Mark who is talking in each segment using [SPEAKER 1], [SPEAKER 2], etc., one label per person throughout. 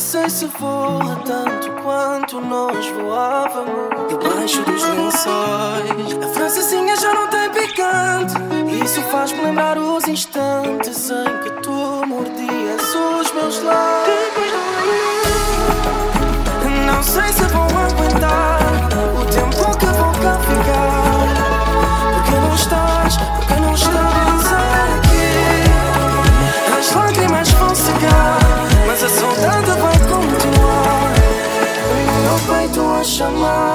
[SPEAKER 1] sei se voa tanto quanto nós voávamos. Debaixo dos lençóis A francesinha já não tem picante. Isso faz-me lembrar os instantes em
[SPEAKER 2] 什
[SPEAKER 3] 么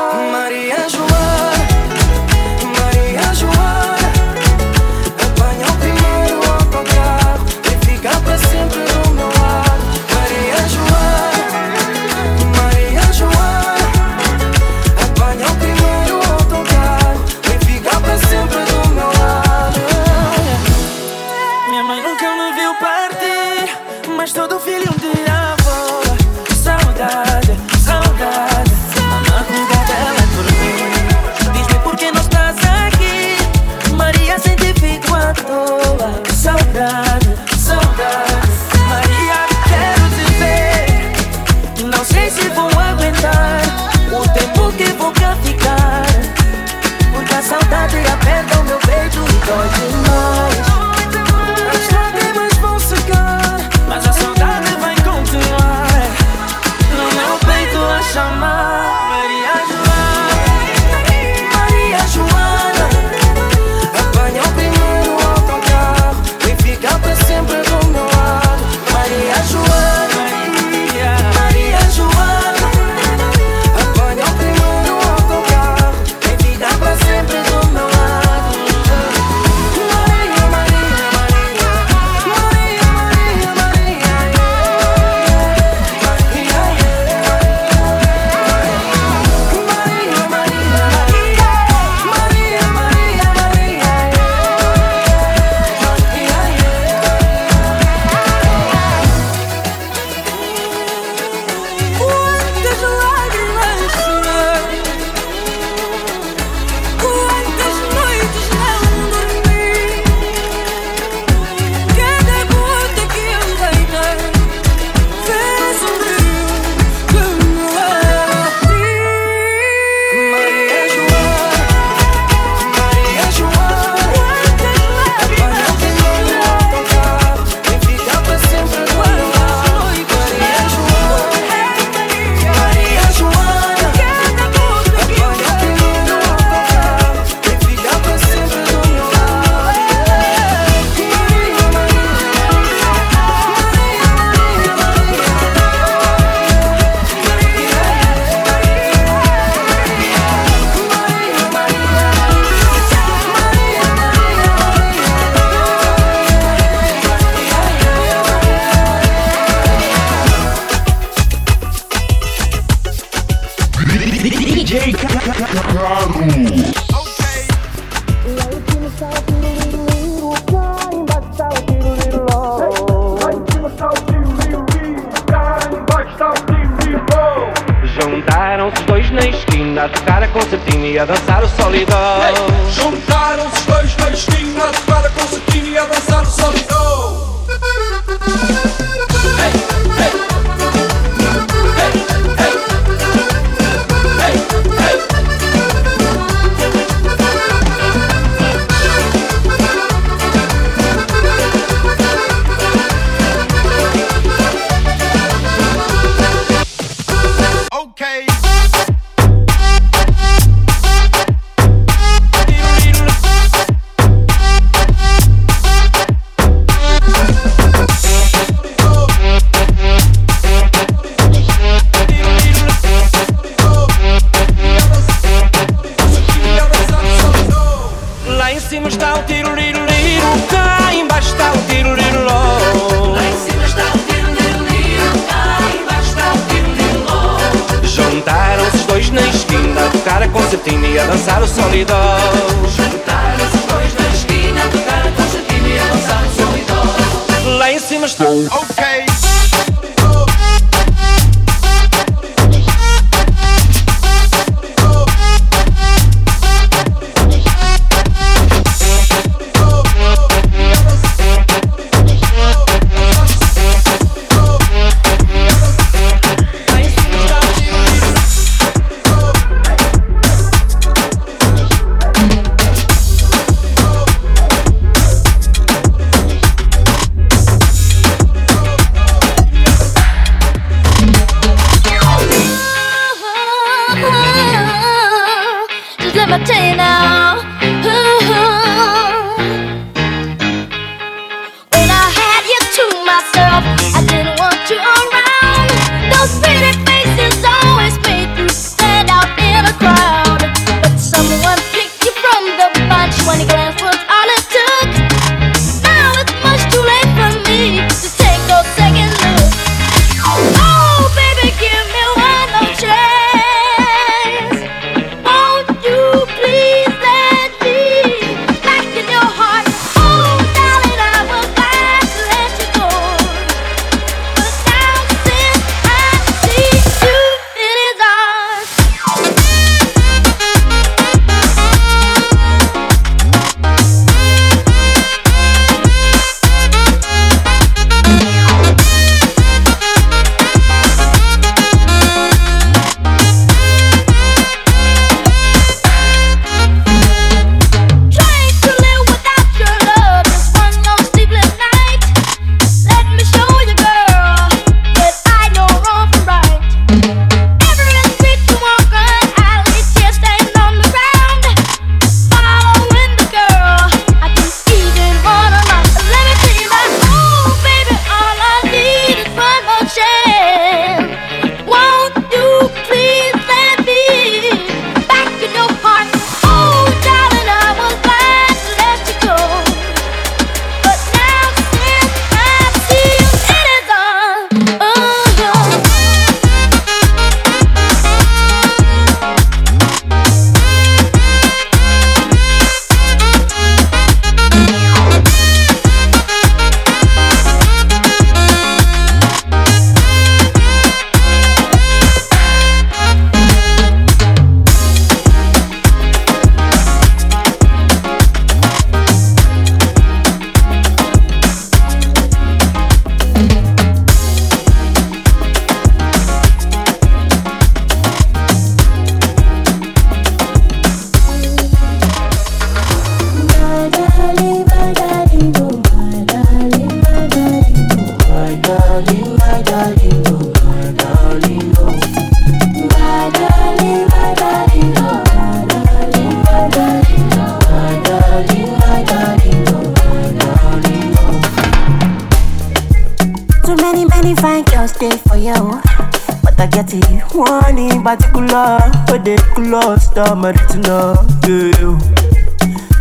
[SPEAKER 4] married to know you.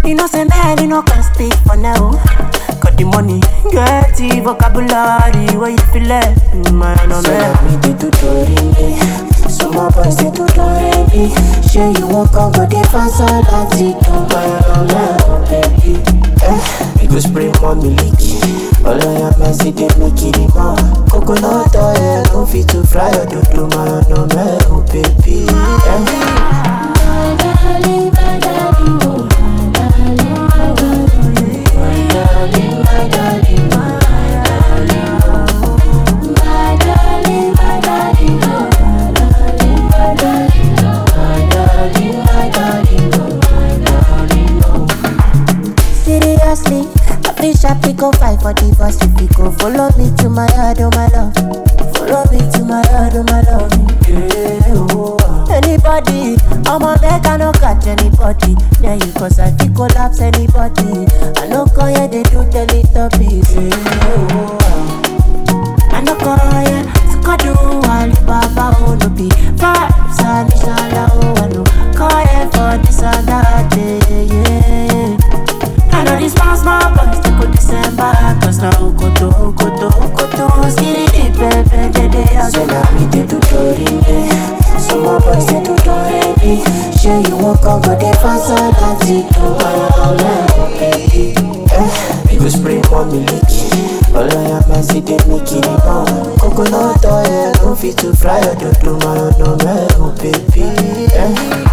[SPEAKER 4] You know, say man, you know, can speak for now. Got the money, get the vocabulary, where you feel it, man, on so let me do tutoring, Some of us do tutoring, Sure you walk on, but they fancy that it, man, on let, baby. Eh, go spray more milk. All I am is they make it more. Coconut oil, no fit to fry or do do my no me, oh baby. Eh.
[SPEAKER 5] go fight for divorce if you go follow me to my heart, oh my love. Follow me to my heart, oh my love. Oh. Anybody, I'm a make I no catch anybody. Yeah, you cause I feel collapse anybody. I no call yeah, they do the little piece. Oh. I no call yeah, so do Alibaba, oh no be vibes, and tori Sure you walk on, but they fast on that it Do go spray for me leaky. All I am is they make it more Coconut oil, no fit to fry or do my no me, oh baby. Eh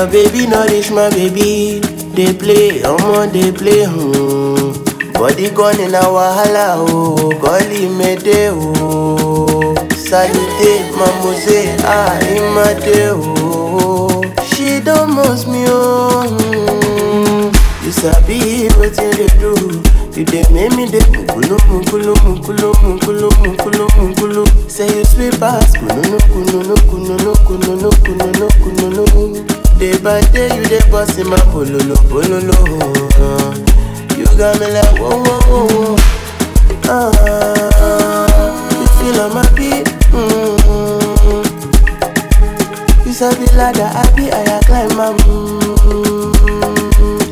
[SPEAKER 4] Your baby no reach my baby. They play, omo they play. Hmm. Body gone in a wahala oh, golly mede oh. Salute, mamuse, ah imade oh. She don't most me oh. Hmm. You sabi wetin dey do. You dey make me dey mukulu mukulu mukulu mukulu mukulu mukulu. Say you sweet pass kununu kununu kununu kununu kununu kununu. Day by day you dey bust in my bololo bololo. Uh. You got me like whoa whoa whoa whoa. Ah, you feel on my beat. Mm-hmm. You sabi ladder, I be I climb my. Mm-hmm.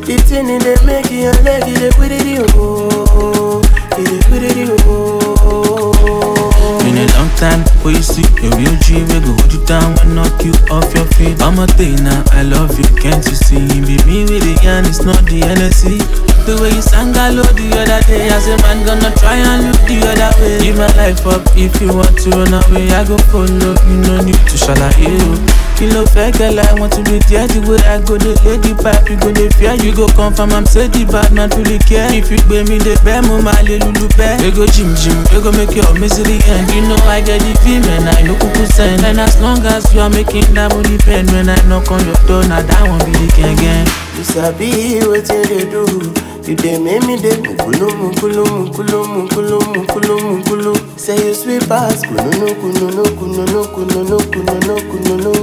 [SPEAKER 4] The thing in the make your leg, it put it in. oh, it put it in. oh.
[SPEAKER 6] Been a long time before you see? A real G We go hold you down and knock you off your feet. I'm a thing now, I love you, can't you see? Be me with the yarn, it's not the NSC The way you sang hello the other day. I say man gonna try and look the other way. Give my life up if you want to run away. I go follow, you no need to shalaye you Kilo fake girl, I want to be there The way I go, the lady pipe You go the fear, you go confirm I'm say the bad, not really care. If you pay me the bear, mama, lulu bear We go jim jim, we go make your misery end. You know I get the feel, man, I know kuku send. And as long as you are making that money pen When I knock on your door, now that won't be the king again
[SPEAKER 4] You sabi what you do. You dey make me dey mukulu mukulu mukulu mukulu mukulu mukulu. Say you sweet pass kununu kununu kununu kununu kununu kununu.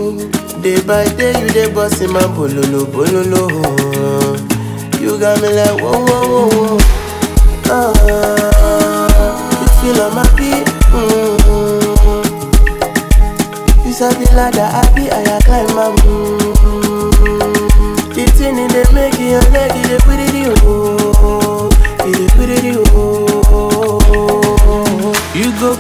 [SPEAKER 4] Day by day you dey bust in my bololo bololo. You got me like whoa whoa whoa. Ah, you feel on my beat. Mm-hmm. You sabi ladder, be I climb my. Mm-hmm. The thing in the make your leg, it put it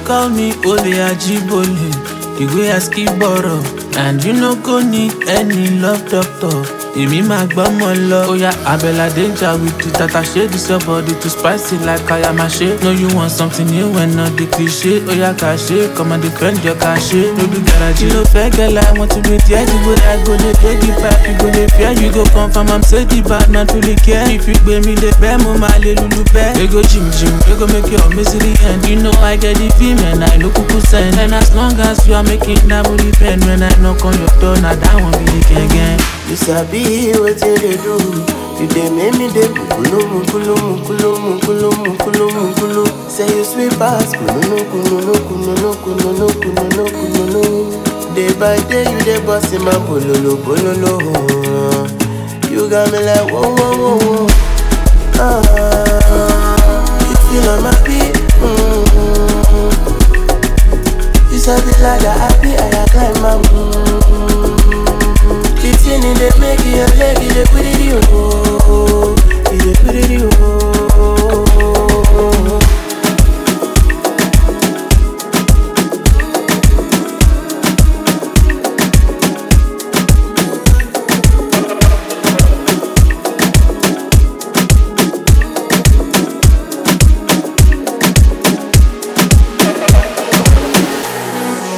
[SPEAKER 6] call me Ole Ajibole. The way I skip bottle And you no go need any love doctor Èmi máa gbọ́mọ lọ. Oya Abẹ́là danger with the tata ṣe This your body too spicy like Ayamashe No you want something new and not the cliche. Oya kà ṣe, come and defend your cache No be garage, no fẹ́ girl I want to be there. The way I go dey dey the pipe You go dey fear, you go confirm I'm say the bad not really care. If you gbé mi dé bẹ́ẹ̀ mo máa lè lulu bẹ́ẹ̀ go jim gym, we go make your misery end. You know I get the feel man, I no kuku send And as long as you are making that money pen When I knock on your door, now that won't be the gang
[SPEAKER 4] You sabi what you dey do. You dey make me dey kulumu kulumu kulumu kulumu kulumu kulumu. Say you sweet pass kulunu kulunu kulunu kulunu kulunu kulunu. Day by day you dey bust in my bololo bololo. You got me like whoa whoa whoa. Ah, you feel on my feet. Mm-hmm. You sabi like that happy I climb mountain. Mm-hmm. The thing in the make your leg, it put it oh, it put it oh.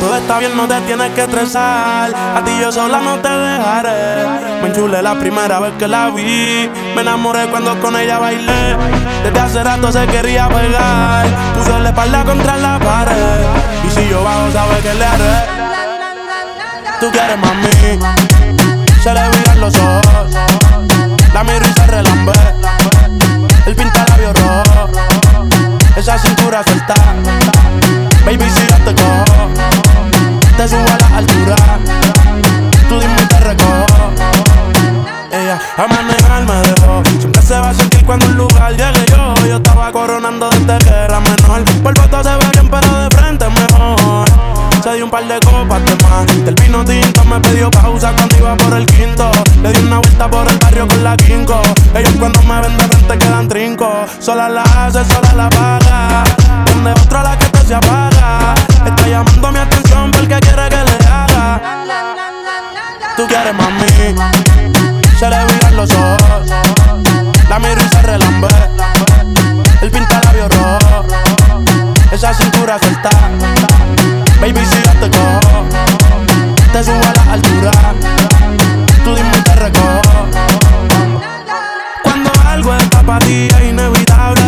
[SPEAKER 7] Todo está bien, no te tienes que estresar. A ti yo sola no te dejaré. Me enchulé la primera vez que la vi. Me enamoré cuando con ella bailé. Desde hace rato se quería pegar. Puso la espalda contra la pared. Y si yo bajo, sabes que le haré. Tú quieres mami. Se le viran los ojos. La miro y se relambe. El pinta labios rojo. Esa cintura suelta. Baby, si yo te cojo, a la altura. Tú dime te recojo. Ella a manejar me dejó. Siempre se va a sentir cuando un lugar llegue yo. Yo estaba coronando desde que era menor. Por foto se ve bien, pero de frente mejor. Se dio un par de copas de más. Del vino tinto me pidió pausa cuando iba por el quinto. Le di una vuelta por el barrio con la quinco. Ellos cuando me ven de frente quedan trinco. Sola la hace, sola la paga. Donde la que se. Está llamando mi atención porque quiere que le haga. Tú quieres mami, se le viran los ojos. La miro y se relambe. El pintalabio rojo, esa cintura suelta. Baby, si yo te cojo, te subo a la altura. Tú dime y. Cuando algo está para inevitable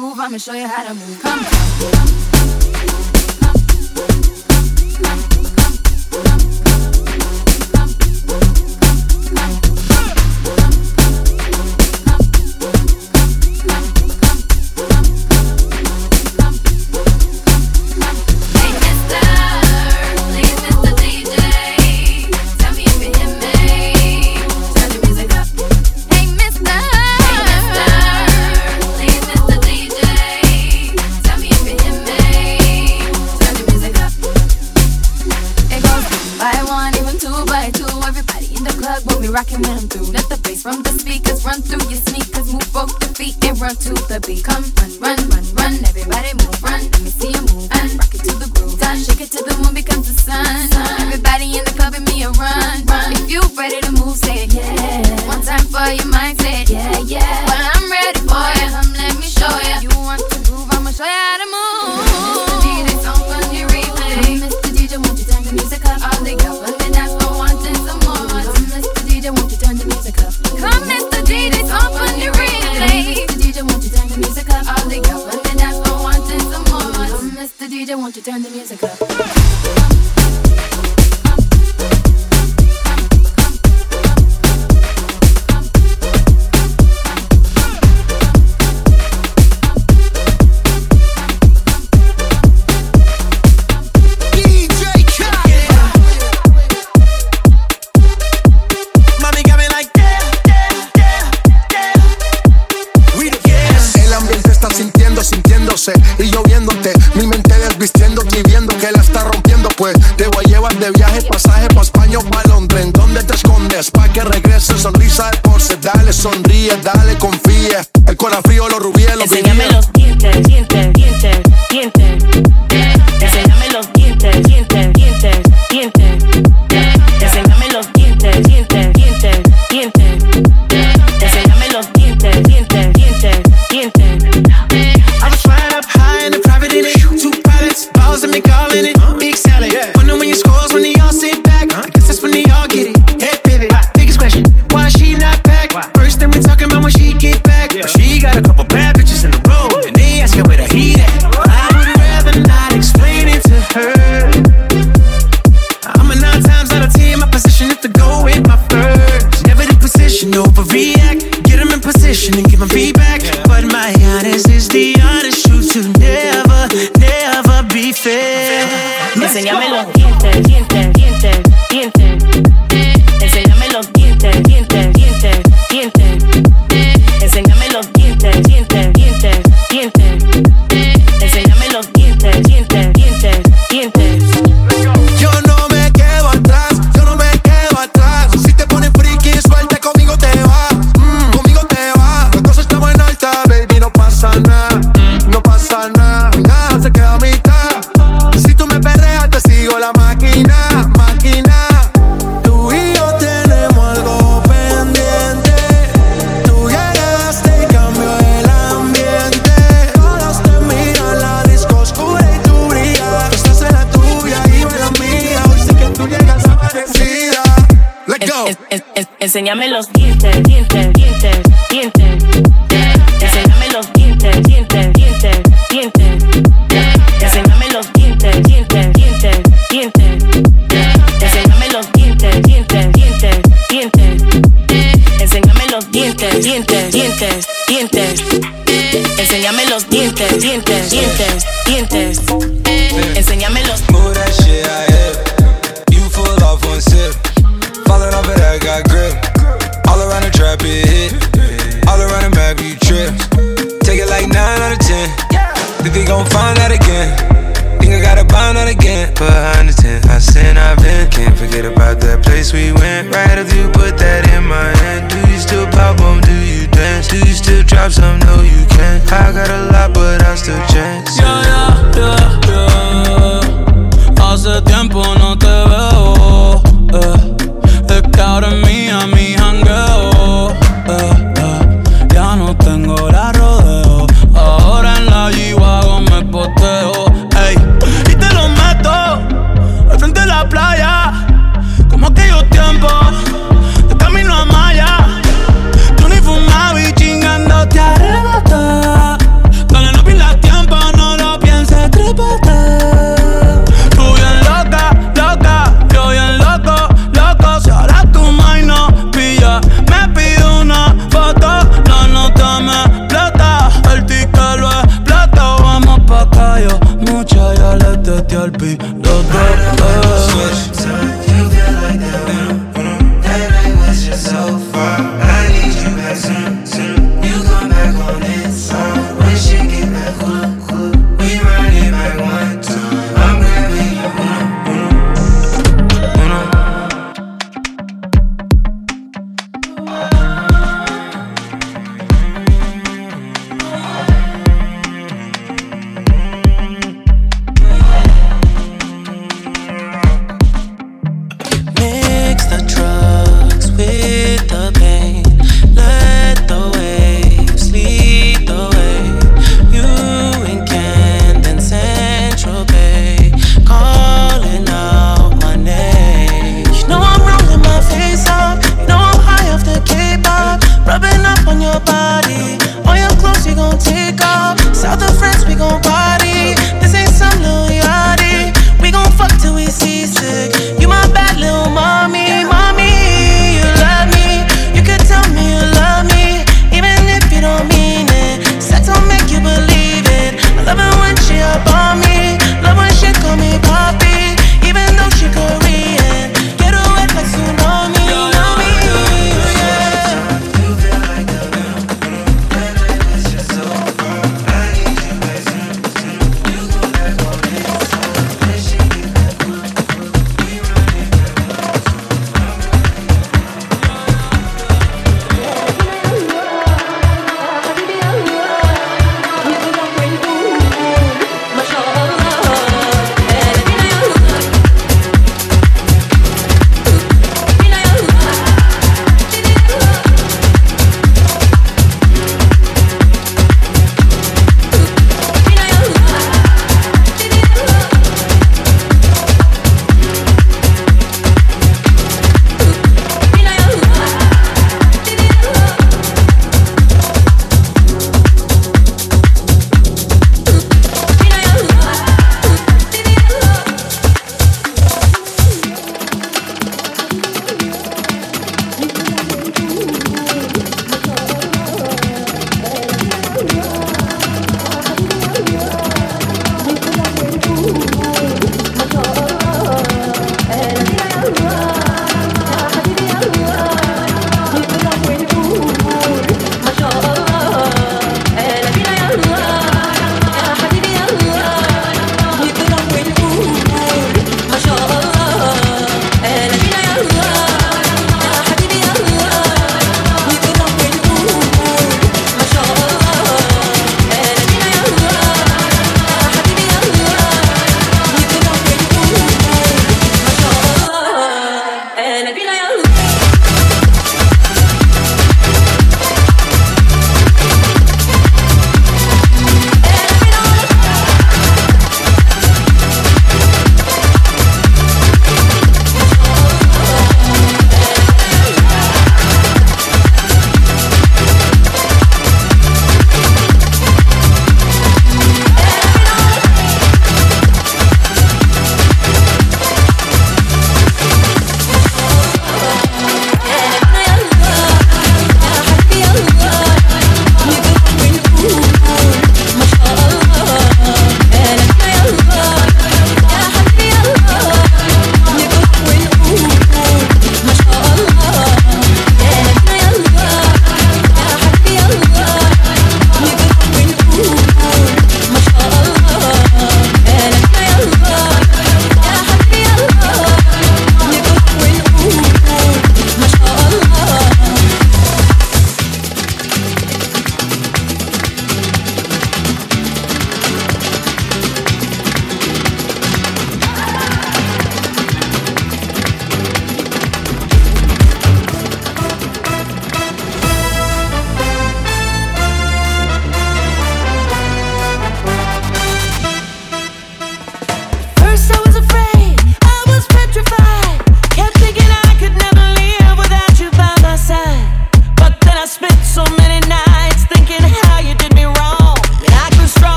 [SPEAKER 8] groove, I'ma show you how to move. Come, come, come, come, come, come.
[SPEAKER 9] El corazón frío, los rubíes, los
[SPEAKER 10] Enséñame los dientes, dientes enséñame los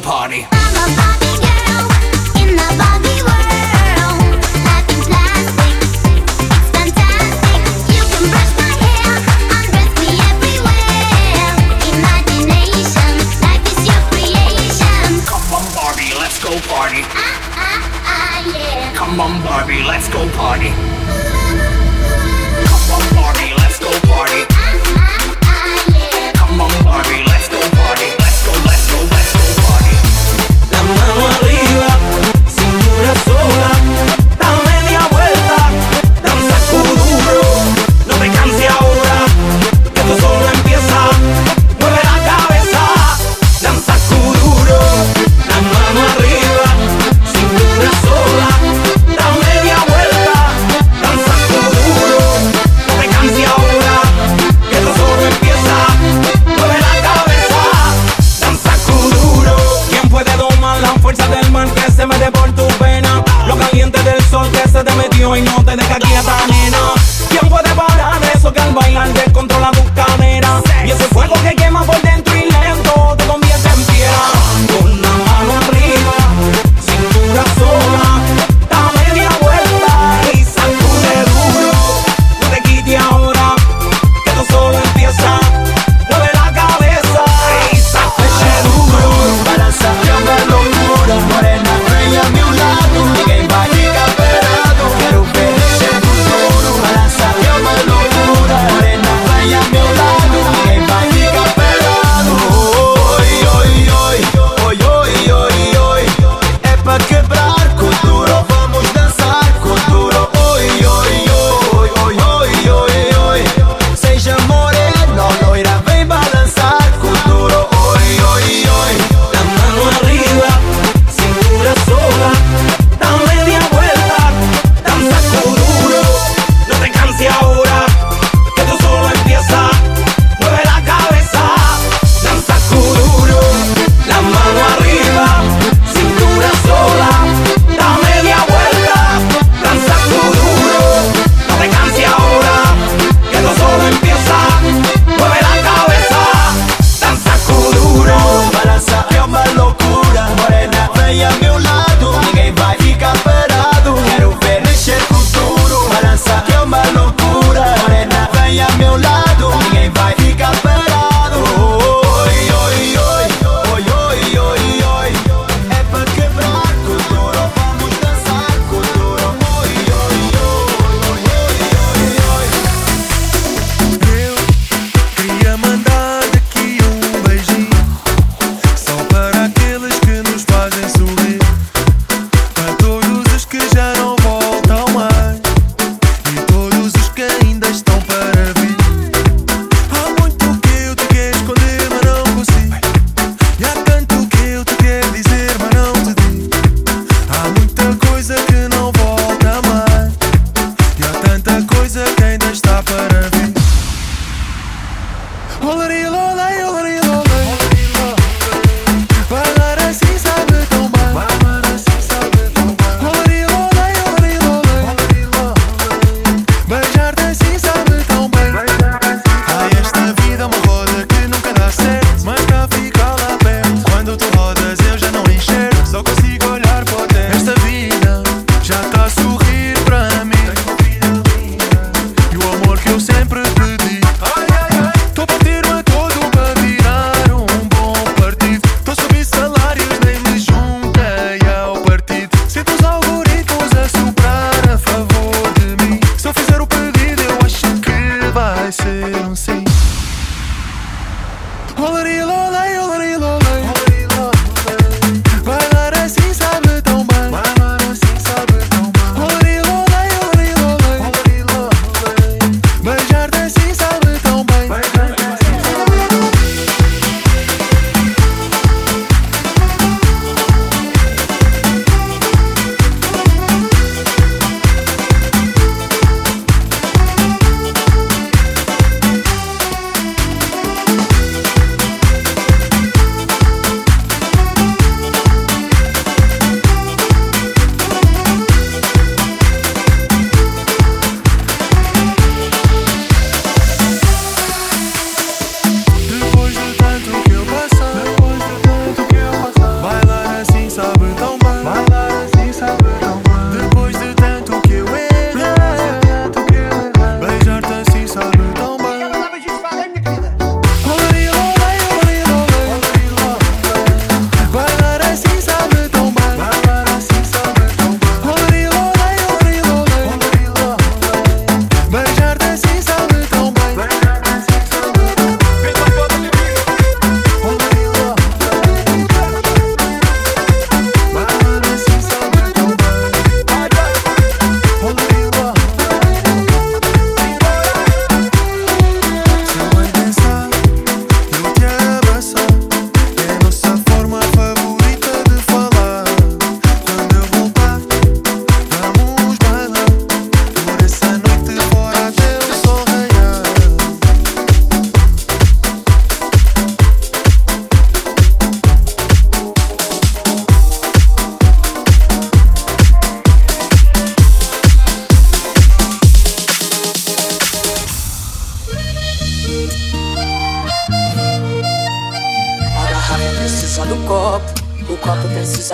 [SPEAKER 11] party.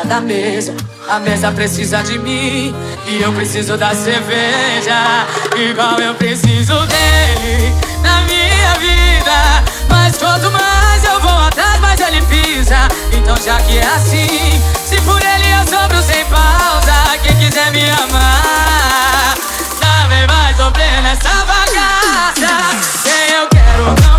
[SPEAKER 2] da
[SPEAKER 12] mesa. A mesa precisa de mim e eu preciso da cerveja. Igual eu preciso dele na minha vida. Mas quanto mais eu vou atrás, mais ele pisa. Então já que é assim, se por ele eu sobro sem pausa. Quem quiser me amar, também vai sofrer nessa bagaça. Quem eu quero não.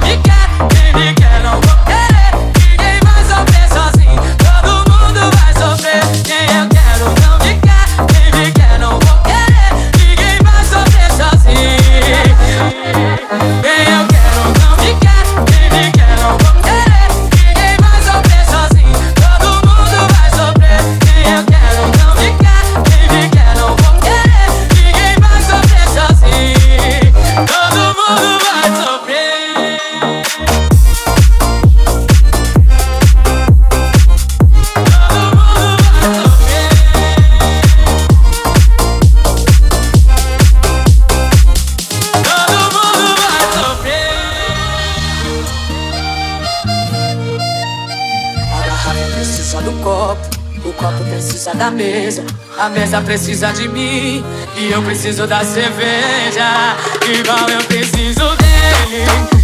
[SPEAKER 12] A mesa precisa de mim e eu preciso da cerveja. Igual eu preciso dele.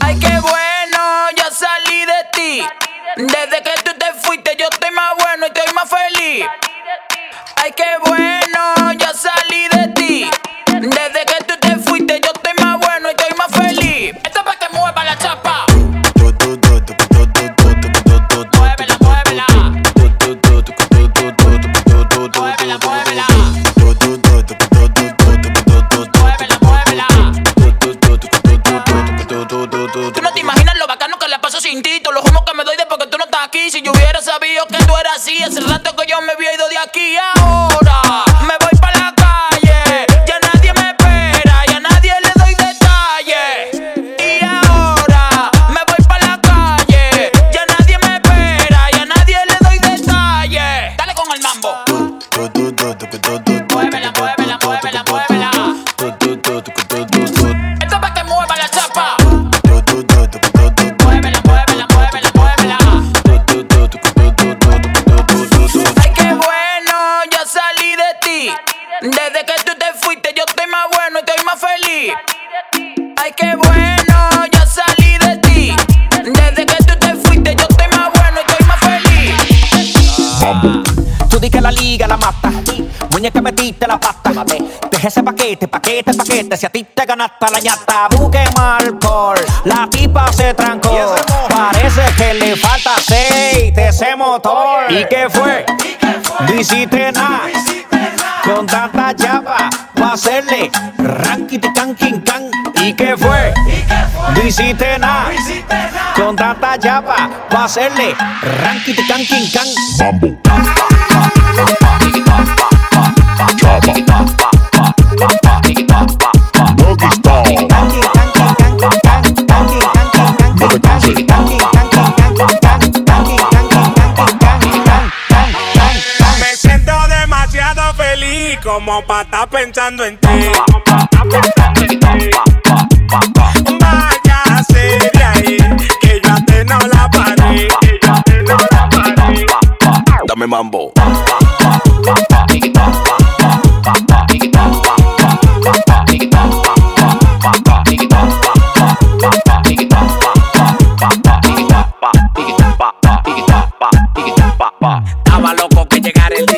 [SPEAKER 13] Ay, qué bueno, ya salí de ti. Desde que aquí ya. La
[SPEAKER 14] liga la mata. Muñeca metiste la pata. Deja ese paquete, paquete, paquete. Si a ti te ganaste la ñata, busque alcohol. La tipa se trancó. Parece que le falta aceite ese motor. ¿Y qué fue? No hiciste nada. Con tanta hacerle ranking can king can. ¿Y qué fue? No hiciste nada. Con tanta hacerle can king can.
[SPEAKER 15] Doggy Style.
[SPEAKER 16] Como para estar pensando en ti. Váyase de ahí, que yo a ti no la paré.
[SPEAKER 17] Dame mambo.
[SPEAKER 13] Estaba loco que llegara el día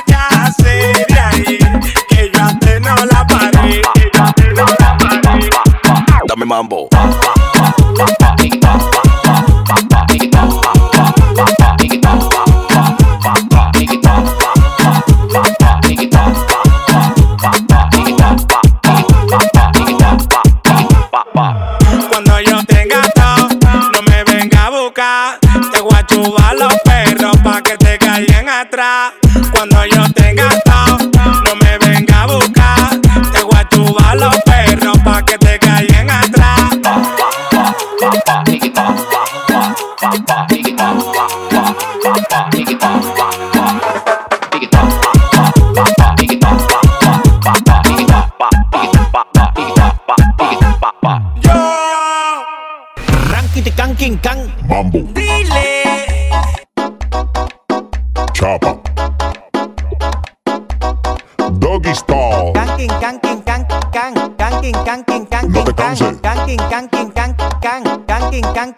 [SPEAKER 17] Dame mambo.
[SPEAKER 14] Càng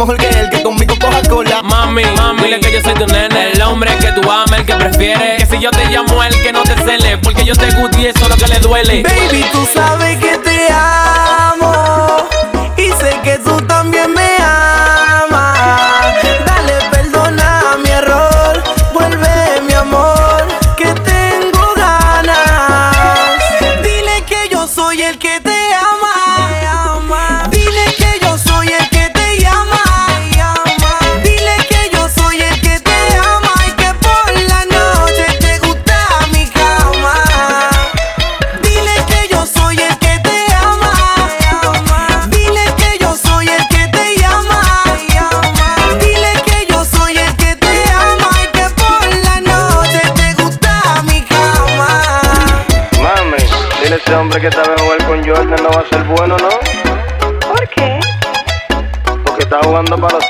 [SPEAKER 14] mejor que él que conmigo coja cola.
[SPEAKER 18] Mami, mami, dile que yo soy tu nene, el hombre que tú amas, el que prefieres. Que si yo te llamo, el que no te cele, porque yo te guste y eso es lo que le duele.
[SPEAKER 4] Baby, tú sabes. que
[SPEAKER 19] esta vez jugar con Jordan no va a ser bueno, ¿no? ¿Por qué? Porque está jugando para los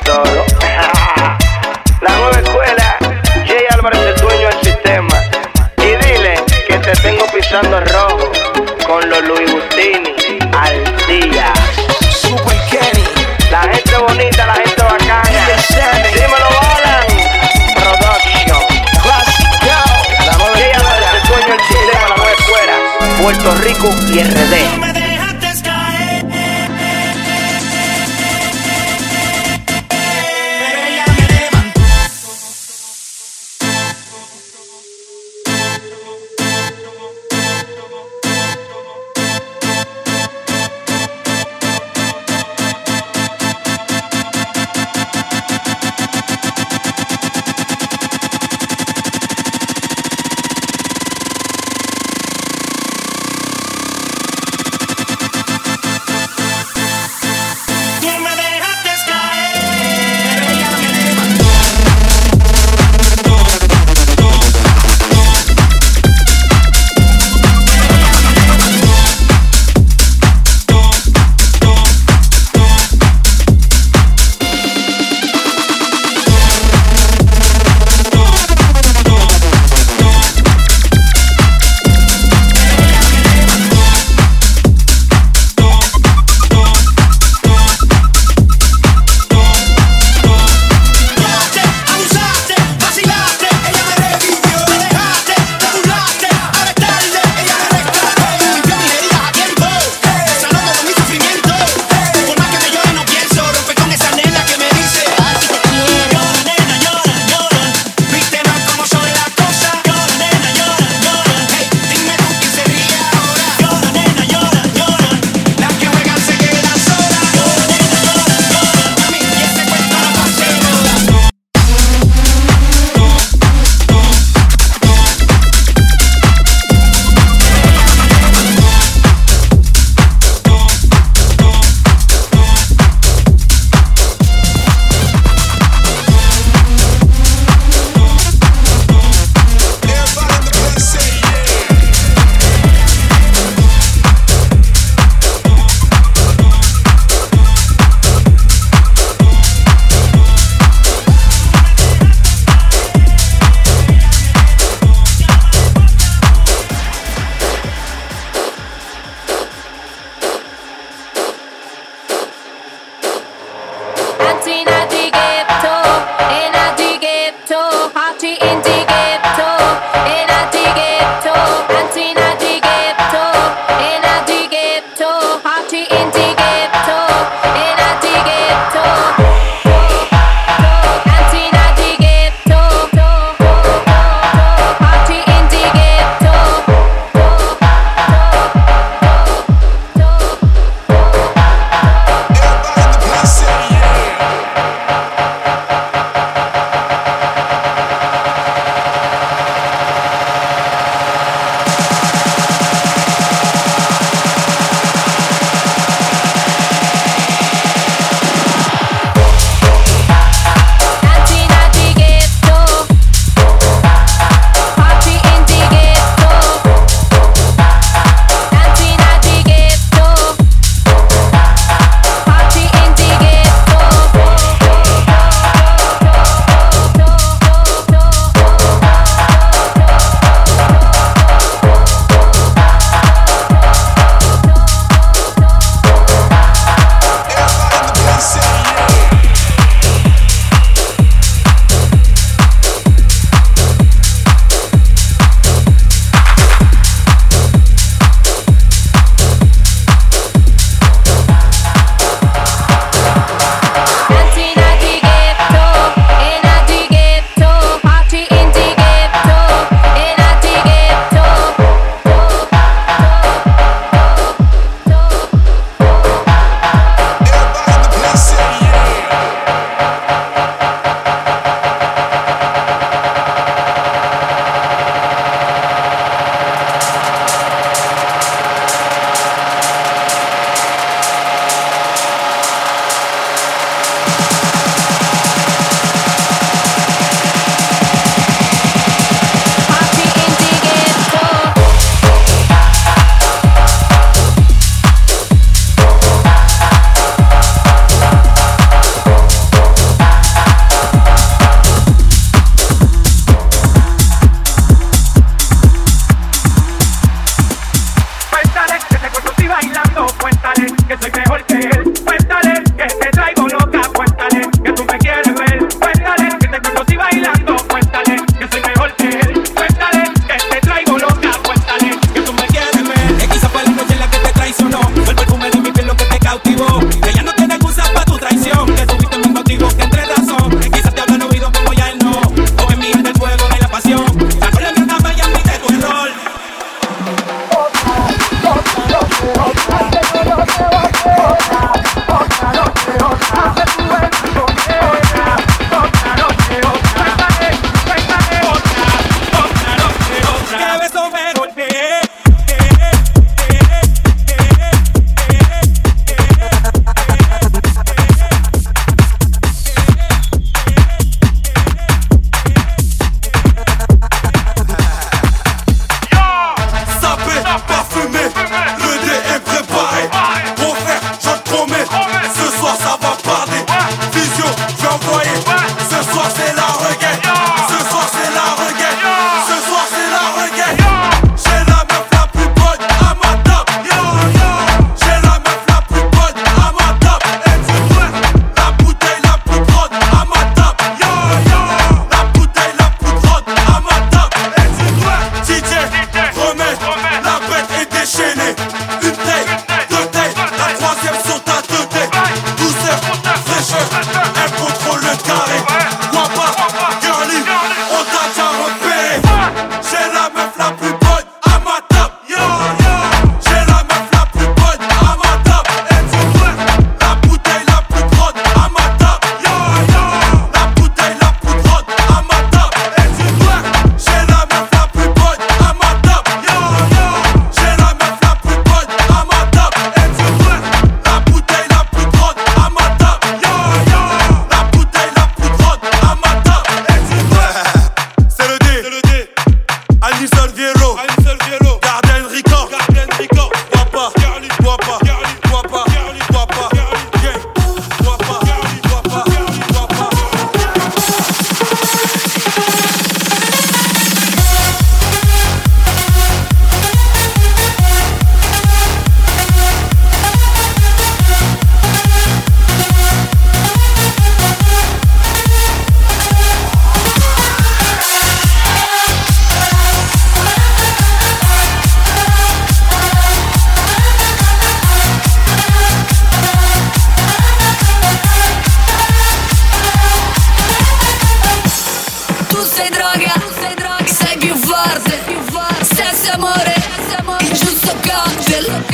[SPEAKER 8] forte, più forte. Senza amore, senza amore. il giusto cocktail.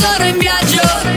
[SPEAKER 8] Sono in
[SPEAKER 20] viaggio.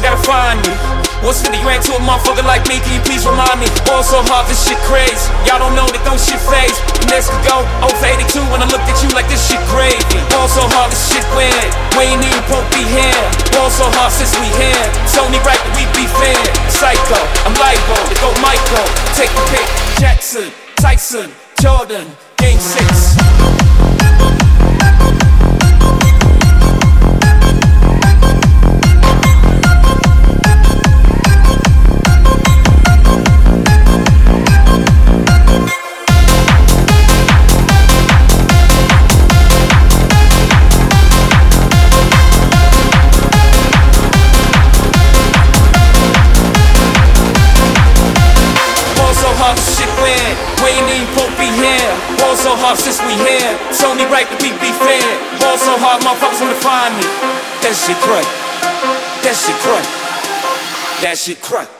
[SPEAKER 20] Nigga gotta find me. What's 50 grand to a motherfucker like me? Can you please remind me? Going so hard, this shit crazy. Y'all don't know that don't shit faze. Nets could go 0 for 82 when I look at you like this shit gravy. Going so hard, this shit weird. We ain't even to be here. Going so hard since we here. It's only right that we be fair. Psycho, I'm libo, to go Michael. Take the pick. Jackson, Tyson, Jordan, Game 6. Supposed to be here. Ball so hard since we here. It's only right that we be fair. Ball so hard, motherfuckers wanna find me. That shit crack. That shit crack. That shit crack.